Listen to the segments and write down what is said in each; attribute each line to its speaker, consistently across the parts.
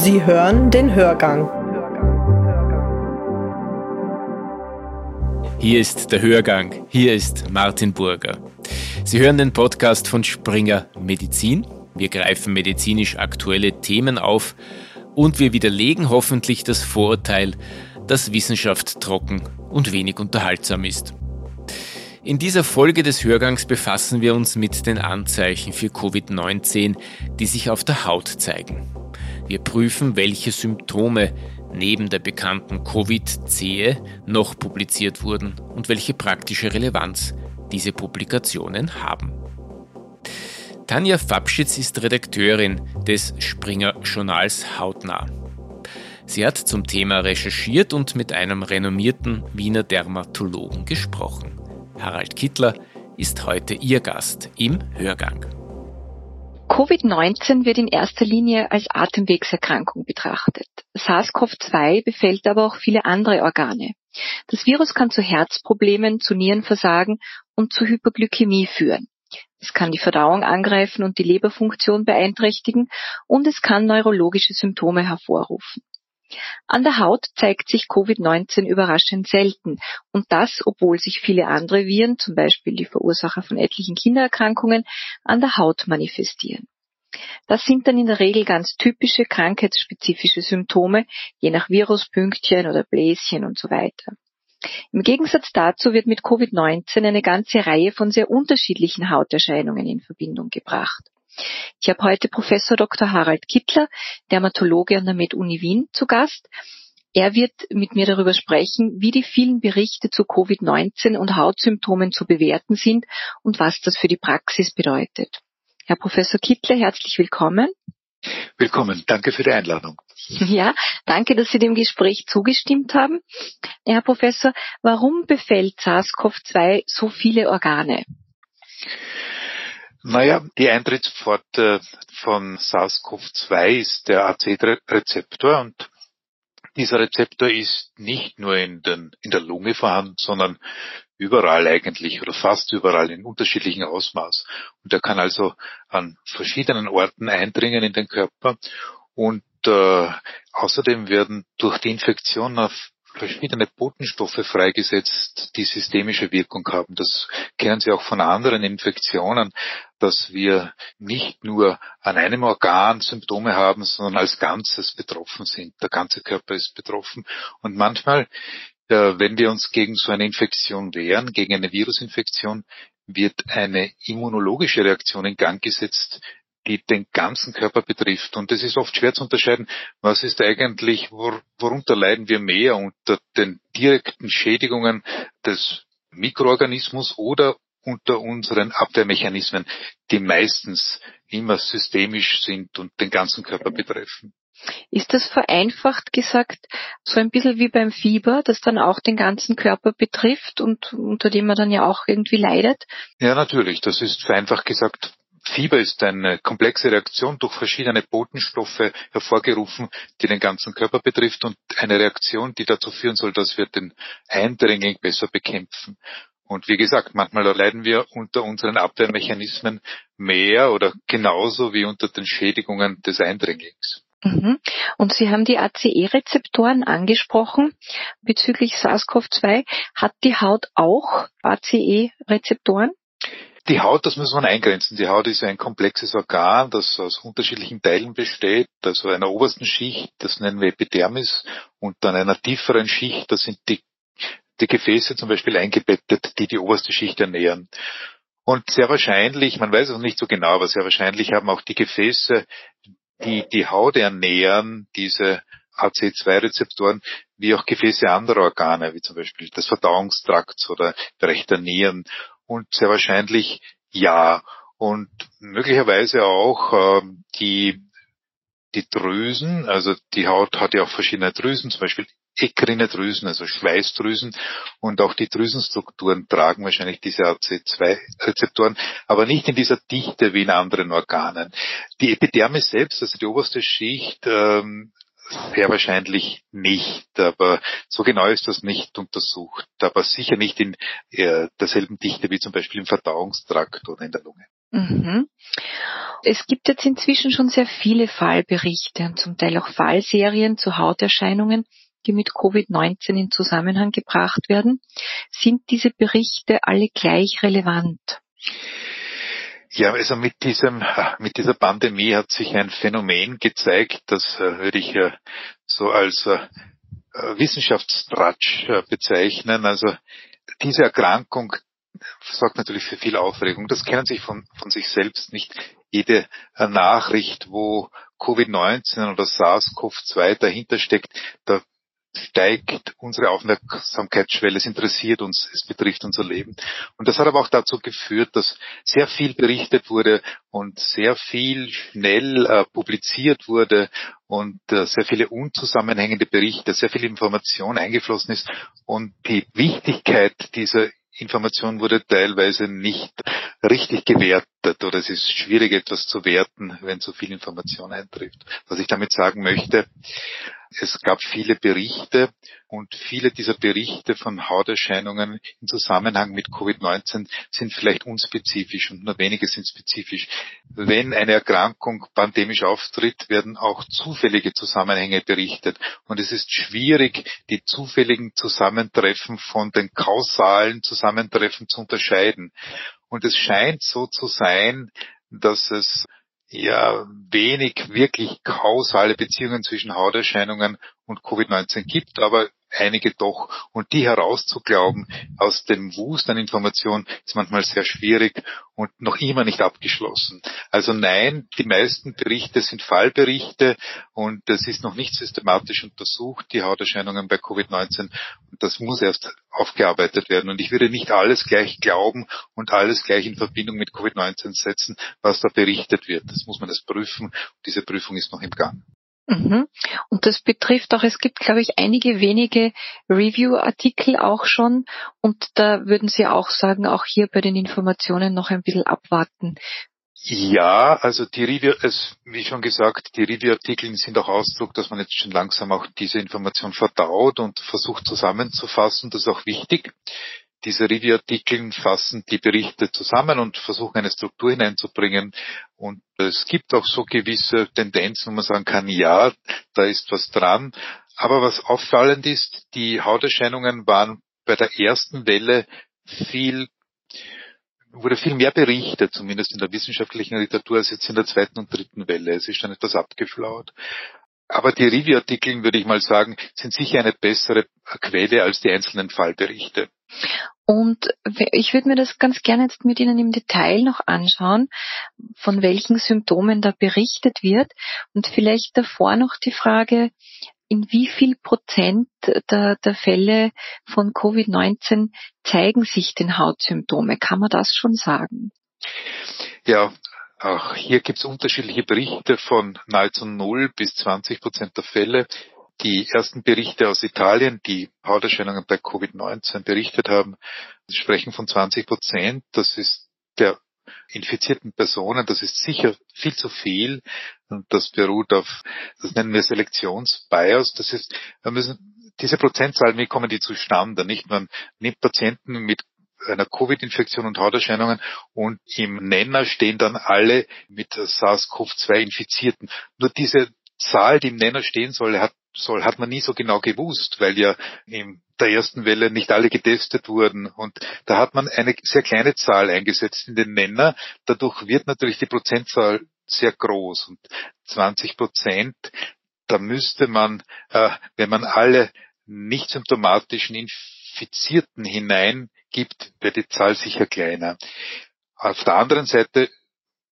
Speaker 1: Sie hören den Hörgang.
Speaker 2: Hier ist der Hörgang. Hier ist Martin Burger. Sie hören den Podcast von Springer Medizin. Wir greifen medizinisch aktuelle Themen auf und wir widerlegen hoffentlich das Vorurteil, dass Wissenschaft trocken und wenig unterhaltsam ist. In dieser Folge des Hörgangs befassen wir uns mit den Anzeichen für Covid-19, die sich auf der Haut zeigen. Wir prüfen, welche Symptome neben der bekannten Covid-Zehe noch publiziert wurden und welche praktische Relevanz diese Publikationen haben. Tanja Fabschitz ist Redakteurin des Springer Journals Hautnah. Sie hat zum Thema recherchiert und mit einem renommierten Wiener Dermatologen gesprochen. Harald Kittler ist heute ihr Gast im Hörgang.
Speaker 3: Covid-19 wird in erster Linie als Atemwegserkrankung betrachtet. SARS-CoV-2 befällt aber auch viele andere Organe. Das Virus kann zu Herzproblemen, zu Nierenversagen und zu Hyperglykämie führen. Es kann die Verdauung angreifen und die Leberfunktion beeinträchtigen und es kann neurologische Symptome hervorrufen. An der Haut zeigt sich Covid-19 überraschend selten und das, obwohl sich viele andere Viren, zum Beispiel die Verursacher von etlichen Kindererkrankungen, an der Haut manifestieren. Das sind dann in der Regel ganz typische krankheitsspezifische Symptome, je nach Viruspünktchen oder Bläschen und so weiter. Im Gegensatz dazu wird mit Covid-19 eine ganze Reihe von sehr unterschiedlichen Hauterscheinungen in Verbindung gebracht. Ich habe heute Professor Dr. Harald Kittler, Dermatologe an der Med-Uni Wien, zu Gast. Er wird mit mir darüber sprechen, wie die vielen Berichte zu Covid-19 und Hautsymptomen zu bewerten sind und was das für die Praxis bedeutet. Herr Professor Kittler, herzlich willkommen.
Speaker 4: Willkommen, danke für die Einladung.
Speaker 3: Ja, danke, dass Sie dem Gespräch zugestimmt haben. Herr Professor, warum befällt SARS-CoV-2 so viele Organe?
Speaker 4: Naja, die Eintrittspforte von SARS-CoV-2 ist der AC-Rezeptor und dieser Rezeptor ist nicht nur in, den, in der Lunge vorhanden, sondern überall eigentlich oder fast überall in unterschiedlichen Ausmaß. Und er kann also an verschiedenen Orten eindringen in den Körper und äh, außerdem werden durch die Infektion auf verschiedene Botenstoffe freigesetzt, die systemische Wirkung haben. Das kennen Sie auch von anderen Infektionen, dass wir nicht nur an einem Organ Symptome haben, sondern als Ganzes betroffen sind. Der ganze Körper ist betroffen. Und manchmal, äh, wenn wir uns gegen so eine Infektion wehren, gegen eine Virusinfektion, wird eine immunologische Reaktion in Gang gesetzt, die den ganzen Körper betrifft. Und es ist oft schwer zu unterscheiden, was ist eigentlich, wor worunter leiden wir mehr unter den direkten Schädigungen des Mikroorganismus oder unter unseren Abwehrmechanismen, die meistens immer systemisch sind und den ganzen Körper betreffen.
Speaker 3: Ist das vereinfacht gesagt so ein bisschen wie beim Fieber, das dann auch den ganzen Körper betrifft und unter dem man dann ja auch irgendwie leidet?
Speaker 4: Ja, natürlich. Das ist vereinfacht gesagt Fieber ist eine komplexe Reaktion durch verschiedene Botenstoffe hervorgerufen, die den ganzen Körper betrifft und eine Reaktion, die dazu führen soll, dass wir den Eindringling besser bekämpfen. Und wie gesagt, manchmal leiden wir unter unseren Abwehrmechanismen mehr oder genauso wie unter den Schädigungen des Eindringlings.
Speaker 3: Mhm. Und Sie haben die ACE-Rezeptoren angesprochen bezüglich SARS-CoV-2. Hat die Haut auch ACE-Rezeptoren?
Speaker 4: Die Haut, das muss man eingrenzen. Die Haut ist ein komplexes Organ, das aus unterschiedlichen Teilen besteht. Also einer obersten Schicht, das nennen wir Epidermis, und dann einer tieferen Schicht, das sind die, die Gefäße zum Beispiel eingebettet, die die oberste Schicht ernähren. Und sehr wahrscheinlich, man weiß es nicht so genau, aber sehr wahrscheinlich haben auch die Gefäße, die die Haut ernähren, diese AC2-Rezeptoren, wie auch Gefäße anderer Organe, wie zum Beispiel des Verdauungstrakts oder der Nieren und sehr wahrscheinlich ja. Und möglicherweise auch ähm, die, die Drüsen, also die Haut hat ja auch verschiedene Drüsen, zum Beispiel ekrine Drüsen, also Schweißdrüsen und auch die Drüsenstrukturen tragen wahrscheinlich diese AC2-Rezeptoren, aber nicht in dieser Dichte wie in anderen Organen. Die Epidermis selbst, also die oberste Schicht, ähm, sehr wahrscheinlich nicht, aber so genau ist das nicht untersucht, aber sicher nicht in äh, derselben Dichte wie zum Beispiel im Verdauungstrakt oder in der Lunge.
Speaker 3: Mhm. Es gibt jetzt inzwischen schon sehr viele Fallberichte und zum Teil auch Fallserien zu Hauterscheinungen, die mit Covid-19 in Zusammenhang gebracht werden. Sind diese Berichte alle gleich relevant?
Speaker 4: Ja, also mit diesem, mit dieser Pandemie hat sich ein Phänomen gezeigt, das äh, würde ich so als äh, Wissenschaftstratsch äh, bezeichnen. Also diese Erkrankung sorgt natürlich für viel Aufregung. Das kennen sich von, von sich selbst nicht. Jede Nachricht, wo Covid-19 oder SARS-CoV-2 dahinter steckt, da steigt unsere Aufmerksamkeitsschwelle, es interessiert uns, es betrifft unser Leben. Und das hat aber auch dazu geführt, dass sehr viel berichtet wurde und sehr viel schnell äh, publiziert wurde und äh, sehr viele unzusammenhängende Berichte, sehr viel Information eingeflossen ist und die Wichtigkeit dieser Information wurde teilweise nicht richtig gewertet oder es ist schwierig etwas zu werten, wenn so viel Information eintrifft. Was ich damit sagen möchte, es gab viele Berichte und viele dieser Berichte von Hauterscheinungen im Zusammenhang mit Covid-19 sind vielleicht unspezifisch und nur wenige sind spezifisch. Wenn eine Erkrankung pandemisch auftritt, werden auch zufällige Zusammenhänge berichtet. Und es ist schwierig, die zufälligen Zusammentreffen von den kausalen Zusammentreffen zu unterscheiden. Und es scheint so zu sein, dass es ja wenig wirklich kausale Beziehungen zwischen Hauterscheinungen und Covid-19 gibt, aber einige doch. Und die herauszuglauben aus dem Wust an Informationen ist manchmal sehr schwierig und noch immer nicht abgeschlossen. Also nein, die meisten Berichte sind Fallberichte und es ist noch nicht systematisch untersucht, die Hauterscheinungen bei Covid-19. Und das muss erst aufgearbeitet werden. Und ich würde nicht alles gleich glauben und alles gleich in Verbindung mit Covid-19 setzen, was da berichtet wird. Das muss man erst prüfen. Diese Prüfung ist noch im Gang.
Speaker 3: Mhm. Und das betrifft auch, es gibt, glaube ich, einige wenige Review-Artikel auch schon. Und da würden Sie auch sagen, auch hier bei den Informationen noch ein bisschen abwarten.
Speaker 4: Ja, also die Review, es, wie schon gesagt, die Review-Artikel sind auch Ausdruck, dass man jetzt schon langsam auch diese Information verdaut und versucht zusammenzufassen. Das ist auch wichtig. Diese Review-Artikel fassen die Berichte zusammen und versuchen eine Struktur hineinzubringen. Und es gibt auch so gewisse Tendenzen, wo man sagen kann, ja, da ist was dran. Aber was auffallend ist, die Hauterscheinungen waren bei der ersten Welle viel wurde viel mehr berichtet, zumindest in der wissenschaftlichen Literatur, als jetzt in der zweiten und dritten Welle. Es ist dann etwas abgeflaut. Aber die Review-Artikel, würde ich mal sagen, sind sicher eine bessere Quelle als die einzelnen Fallberichte.
Speaker 3: Und ich würde mir das ganz gerne jetzt mit Ihnen im Detail noch anschauen, von welchen Symptomen da berichtet wird. Und vielleicht davor noch die Frage, in wie viel Prozent der, der Fälle von Covid-19 zeigen sich denn Hautsymptome? Kann man das schon sagen?
Speaker 4: Ja, auch hier gibt es unterschiedliche Berichte von nahezu 0 bis 20 Prozent der Fälle. Die ersten Berichte aus Italien, die Hauterscheinungen bei Covid-19 berichtet haben, sprechen von 20 Prozent. Das ist der infizierten Personen, das ist sicher viel zu viel und das beruht auf, das nennen wir Selektionsbias. Das ist, wir müssen diese Prozentzahlen, wie kommen die zustande? Nicht man nimmt Patienten mit einer Covid-Infektion und Hauterscheinungen und im Nenner stehen dann alle mit SARS-CoV-2 Infizierten. Nur diese Zahl, die im Nenner stehen soll, hat, soll, hat man nie so genau gewusst, weil ja in der ersten Welle nicht alle getestet wurden. Und da hat man eine sehr kleine Zahl eingesetzt in den Nenner. Dadurch wird natürlich die Prozentzahl sehr groß. Und 20 Prozent, da müsste man, äh, wenn man alle nicht symptomatischen Infizierten hineingibt, wird die Zahl sicher kleiner. Auf der anderen Seite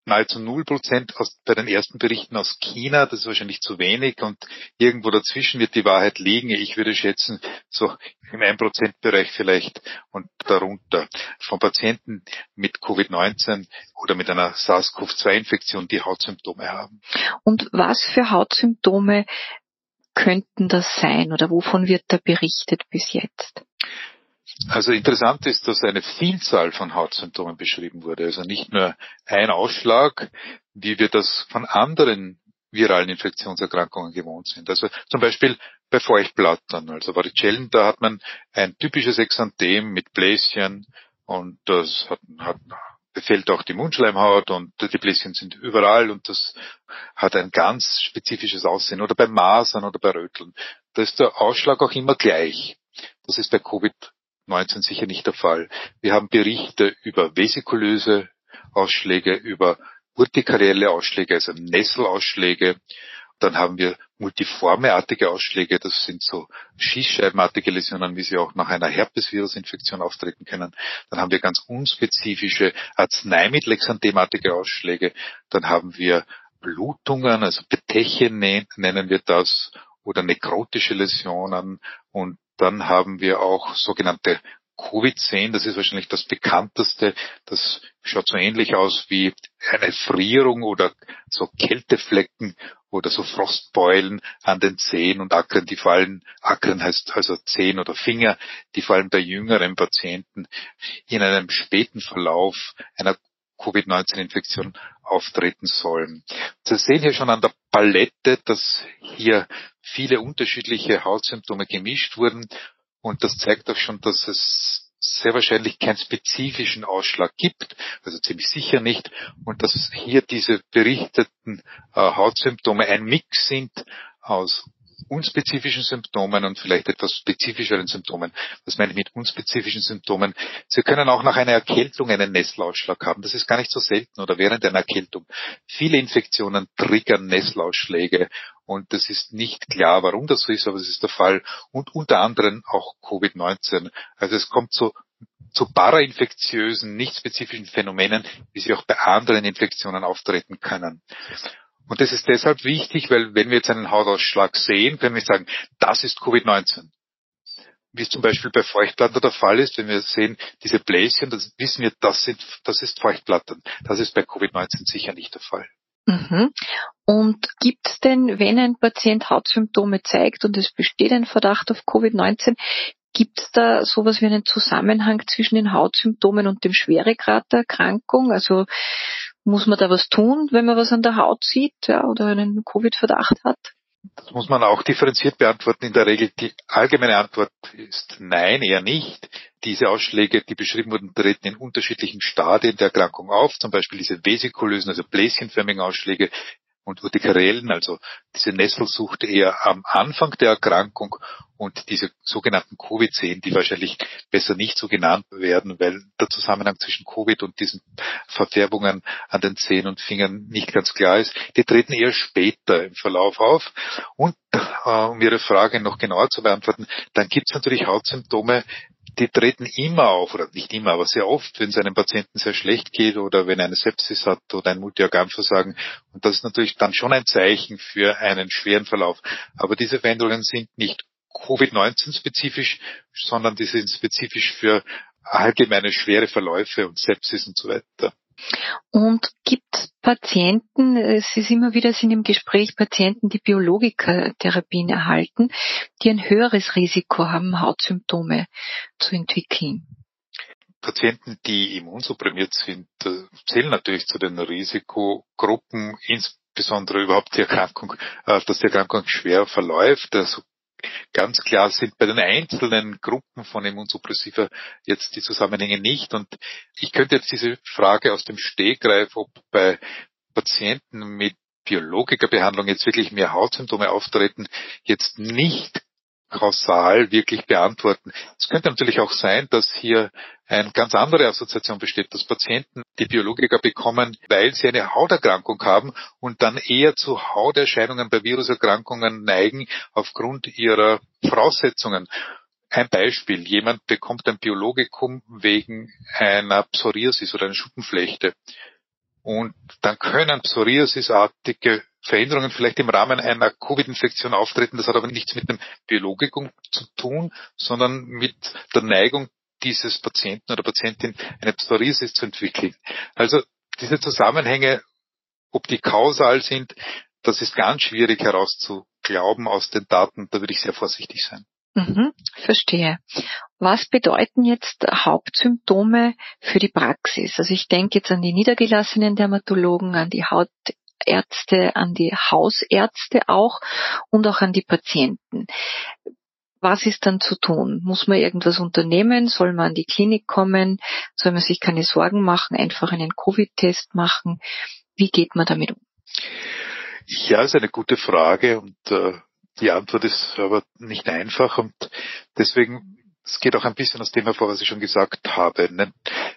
Speaker 4: nahezu null Prozent bei den ersten Berichten aus China. Das ist wahrscheinlich zu wenig und irgendwo dazwischen wird die Wahrheit liegen. Ich würde schätzen, so im 1%-Bereich vielleicht und darunter von Patienten mit Covid-19 oder mit einer SARS-CoV-2-Infektion, die Hautsymptome haben.
Speaker 3: Und was für Hautsymptome könnten das sein oder wovon wird da berichtet bis jetzt?
Speaker 4: Also interessant ist, dass eine Vielzahl von Hautsymptomen beschrieben wurde. Also nicht nur ein Ausschlag, wie wir das von anderen viralen Infektionserkrankungen gewohnt sind. Also zum Beispiel bei Feuchtblattern, also Varicellen, da hat man ein typisches Exanthem mit Bläschen und das hat, hat befällt auch die Mundschleimhaut und die Bläschen sind überall und das hat ein ganz spezifisches Aussehen. Oder bei Masern oder bei Röteln. Da ist der Ausschlag auch immer gleich. Das ist bei Covid-19 sicher nicht der Fall. Wir haben Berichte über vesikulöse Ausschläge, über urtikarielle Ausschläge, also Nesselausschläge. Dann haben wir multiformeartige Ausschläge, das sind so schießscheibenartige Läsionen, wie sie auch nach einer Herpesvirusinfektion auftreten können. Dann haben wir ganz unspezifische Arzneimittelexanthematische Ausschläge. Dann haben wir Blutungen, also Betechen nennen wir das, oder nekrotische Läsionen. Und dann haben wir auch sogenannte Covid-10, das ist wahrscheinlich das bekannteste. Das schaut so ähnlich aus wie eine Frierung oder so Kälteflecken oder so Frostbeulen an den Zehen und Akren, die fallen, Akren heißt also Zehen oder Finger, die fallen bei jüngeren Patienten in einem späten Verlauf einer Covid-19-Infektion auftreten sollen. Sie sehen hier schon an der Palette, dass hier viele unterschiedliche Hautsymptome gemischt wurden und das zeigt auch schon, dass es sehr wahrscheinlich keinen spezifischen Ausschlag gibt, also ziemlich sicher nicht, und dass hier diese berichteten äh, Hautsymptome ein Mix sind aus unspezifischen Symptomen und vielleicht etwas spezifischeren Symptomen. Was meine ich mit unspezifischen Symptomen? Sie können auch nach einer Erkältung einen Nesselausschlag haben. Das ist gar nicht so selten oder während einer Erkältung. Viele Infektionen triggern Nesselausschläge und es ist nicht klar, warum das so ist, aber es ist der Fall. Und unter anderem auch Covid-19. Also es kommt zu zu parainfektiösen, nicht spezifischen Phänomenen, wie sie auch bei anderen Infektionen auftreten können. Und das ist deshalb wichtig, weil wenn wir jetzt einen Hautausschlag sehen, können wir sagen, das ist Covid-19. Wie es zum Beispiel bei Feuchtblattern der Fall ist, wenn wir sehen, diese Bläschen, das wissen wir, das, sind, das ist Feuchtblattern. Das ist bei Covid-19 sicher nicht der Fall.
Speaker 3: Mhm. Und gibt es denn, wenn ein Patient Hautsymptome zeigt und es besteht ein Verdacht auf Covid-19, gibt es da sowas wie einen Zusammenhang zwischen den Hautsymptomen und dem Schweregrad der Erkrankung? Also muss man da was tun, wenn man was an der Haut sieht ja, oder einen Covid-Verdacht hat?
Speaker 4: Das muss man auch differenziert beantworten. In der Regel die allgemeine Antwort ist nein, eher nicht. Diese Ausschläge, die beschrieben wurden, treten in unterschiedlichen Stadien der Erkrankung auf. Zum Beispiel diese vesikulösen, also bläschenförmigen Ausschläge und Urtikarellen, also diese Nesselsucht eher am Anfang der Erkrankung und diese sogenannten Covid-10, die wahrscheinlich besser nicht so genannt werden, weil der Zusammenhang zwischen Covid und diesen Verfärbungen an den Zehen und Fingern nicht ganz klar ist, die treten eher später im Verlauf auf. Und äh, um Ihre Frage noch genauer zu beantworten, dann gibt es natürlich Hautsymptome, die treten immer auf, oder nicht immer, aber sehr oft, wenn es einem Patienten sehr schlecht geht oder wenn er eine Sepsis hat oder ein Multiorganversagen. Und das ist natürlich dann schon ein Zeichen für einen schweren Verlauf. Aber diese Veränderungen sind nicht Covid-19 spezifisch, sondern die sind spezifisch für allgemeine schwere Verläufe und Sepsis und so weiter.
Speaker 3: Und gibt es Patienten, es ist immer wieder sind im Gespräch Patienten, die Biologikatherapien erhalten, die ein höheres Risiko haben, Hautsymptome zu entwickeln?
Speaker 4: Patienten, die immunsupprimiert sind, äh, zählen natürlich zu den Risikogruppen, insbesondere überhaupt die Erkrankung, äh, dass die Erkrankung schwer verläuft. Also ganz klar sind bei den einzelnen Gruppen von Immunsuppressiva jetzt die Zusammenhänge nicht. Und ich könnte jetzt diese Frage aus dem Stegreif, ob bei Patienten mit Biologikerbehandlung jetzt wirklich mehr Hautsymptome auftreten, jetzt nicht kausal wirklich beantworten. Es könnte natürlich auch sein, dass hier eine ganz andere Assoziation besteht, dass Patienten die Biologika bekommen, weil sie eine Hauterkrankung haben und dann eher zu Hauterscheinungen bei Viruserkrankungen neigen aufgrund ihrer Voraussetzungen. Ein Beispiel, jemand bekommt ein Biologikum wegen einer Psoriasis oder einer Schuppenflechte. Und dann können Psoriasisartige Veränderungen vielleicht im Rahmen einer Covid-Infektion auftreten. Das hat aber nichts mit dem Biologikum zu tun, sondern mit der Neigung dieses Patienten oder Patientin eine Psoriasis zu entwickeln. Also diese Zusammenhänge, ob die kausal sind, das ist ganz schwierig herauszuglauben aus den Daten. Da würde ich sehr vorsichtig sein.
Speaker 3: Mhm, verstehe. Was bedeuten jetzt Hauptsymptome für die Praxis? Also ich denke jetzt an die niedergelassenen Dermatologen, an die Haut Chefärzte, an die Hausärzte auch und auch an die Patienten. Was ist dann zu tun? Muss man irgendwas unternehmen? Soll man an die Klinik kommen? Soll man sich keine Sorgen machen, einfach einen Covid-Test machen? Wie geht man damit um?
Speaker 4: Ja, ist eine gute Frage und äh, die Antwort ist aber nicht einfach und deswegen es geht auch ein bisschen das Thema vor, was ich schon gesagt habe. Ne?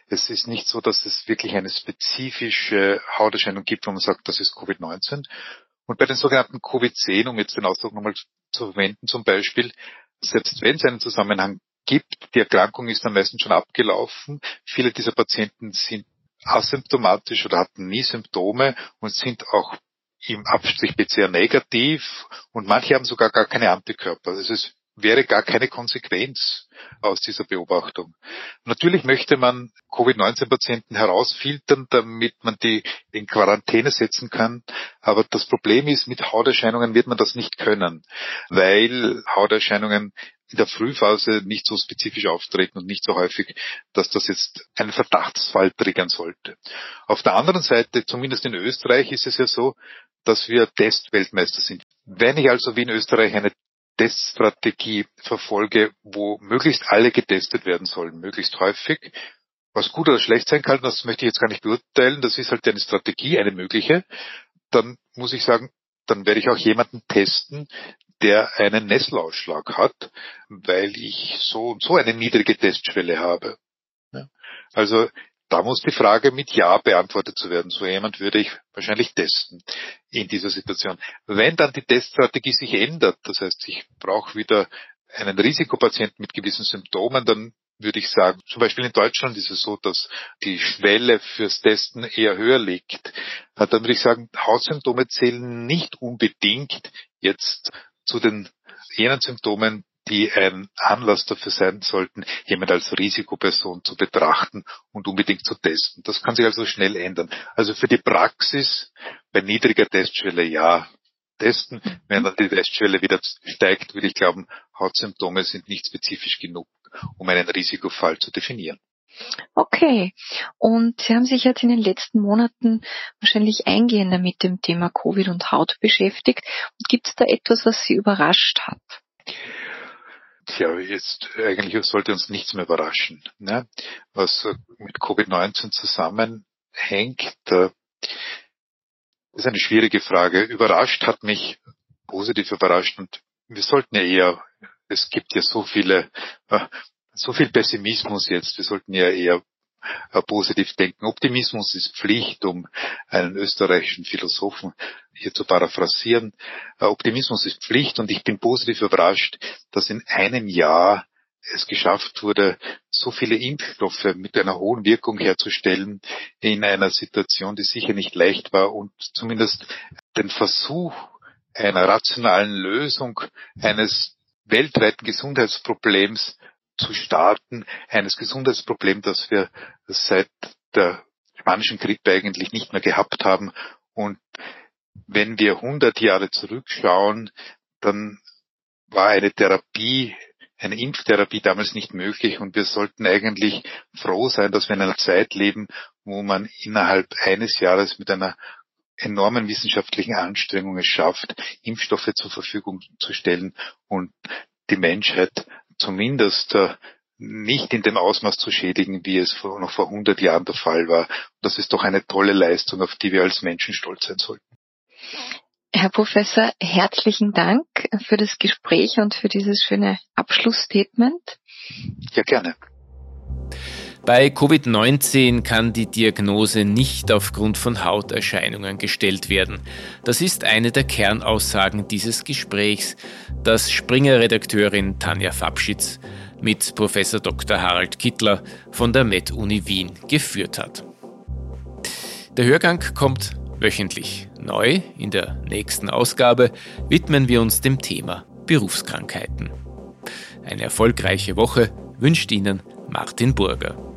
Speaker 4: Es ist nicht so, dass es wirklich eine spezifische Hauterscheinung gibt, wo man sagt, das ist Covid-19. Und bei den sogenannten Covid-10, um jetzt den Ausdruck nochmal zu verwenden zum Beispiel, selbst wenn es einen Zusammenhang gibt, die Erkrankung ist dann meistens schon abgelaufen. Viele dieser Patienten sind asymptomatisch oder hatten nie Symptome und sind auch im Abstrich PCR negativ und manche haben sogar gar keine Antikörper. Das ist wäre gar keine Konsequenz aus dieser Beobachtung. Natürlich möchte man Covid-19-Patienten herausfiltern, damit man die in Quarantäne setzen kann. Aber das Problem ist, mit Hauterscheinungen wird man das nicht können, weil Hauterscheinungen in der Frühphase nicht so spezifisch auftreten und nicht so häufig, dass das jetzt einen Verdachtsfall triggern sollte. Auf der anderen Seite, zumindest in Österreich, ist es ja so, dass wir Testweltmeister sind. Wenn ich also wie in Österreich eine Teststrategie verfolge, wo möglichst alle getestet werden sollen, möglichst häufig. Was gut oder schlecht sein kann, das möchte ich jetzt gar nicht beurteilen. Das ist halt eine Strategie, eine mögliche. Dann muss ich sagen, dann werde ich auch jemanden testen, der einen Nesselausschlag hat, weil ich so und so eine niedrige Testschwelle habe. Also da muss die Frage mit Ja beantwortet zu werden. So jemand würde ich wahrscheinlich testen in dieser Situation. Wenn dann die Teststrategie sich ändert, das heißt, ich brauche wieder einen Risikopatienten mit gewissen Symptomen, dann würde ich sagen, zum Beispiel in Deutschland ist es so, dass die Schwelle fürs Testen eher höher liegt. Dann würde ich sagen, Hautsymptome zählen nicht unbedingt jetzt zu den jenen Symptomen, die ein Anlass dafür sein sollten, jemand als Risikoperson zu betrachten und unbedingt zu testen. Das kann sich also schnell ändern. Also für die Praxis bei niedriger Testschwelle ja testen. Wenn dann die Testschwelle wieder steigt, würde ich glauben, Hautsymptome sind nicht spezifisch genug, um einen Risikofall zu definieren.
Speaker 3: Okay. Und Sie haben sich jetzt in den letzten Monaten wahrscheinlich eingehender mit dem Thema Covid und Haut beschäftigt. Gibt es da etwas, was Sie überrascht hat?
Speaker 4: Tja, jetzt eigentlich sollte uns nichts mehr überraschen. Ne? Was mit Covid-19 zusammenhängt, ist eine schwierige Frage. Überrascht hat mich, positiv überrascht und wir sollten ja eher, es gibt ja so viele, äh, so viel Pessimismus jetzt, wir sollten ja eher positiv denken. Optimismus ist Pflicht, um einen österreichischen Philosophen hier zu paraphrasieren. Äh, Optimismus ist Pflicht und ich bin positiv überrascht, dass in einem Jahr es geschafft wurde, so viele Impfstoffe mit einer hohen Wirkung herzustellen in einer Situation, die sicher nicht leicht war und zumindest den Versuch einer rationalen Lösung eines weltweiten Gesundheitsproblems zu starten, eines Gesundheitsproblems, das wir seit der spanischen Grippe eigentlich nicht mehr gehabt haben. Und wenn wir 100 Jahre zurückschauen, dann war eine Therapie, eine Impftherapie damals nicht möglich und wir sollten eigentlich froh sein, dass wir in einer Zeit leben, wo man innerhalb eines Jahres mit einer enormen wissenschaftlichen Anstrengung es schafft, Impfstoffe zur Verfügung zu stellen und die Menschheit zumindest äh, nicht in dem Ausmaß zu schädigen, wie es vor, noch vor 100 Jahren der Fall war. das ist doch eine tolle Leistung, auf die wir als Menschen stolz sein sollten.
Speaker 3: Herr Professor, herzlichen Dank für das Gespräch und für dieses schöne Abschlussstatement.
Speaker 4: Ja, gerne.
Speaker 2: Bei Covid-19 kann die Diagnose nicht aufgrund von Hauterscheinungen gestellt werden. Das ist eine der Kernaussagen dieses Gesprächs, das Springer-Redakteurin Tanja Fabschitz mit Professor Dr. Harald Kittler von der Med-Uni Wien geführt hat. Der Hörgang kommt wöchentlich. Neu in der nächsten Ausgabe widmen wir uns dem Thema Berufskrankheiten. Eine erfolgreiche Woche wünscht Ihnen Martin Burger.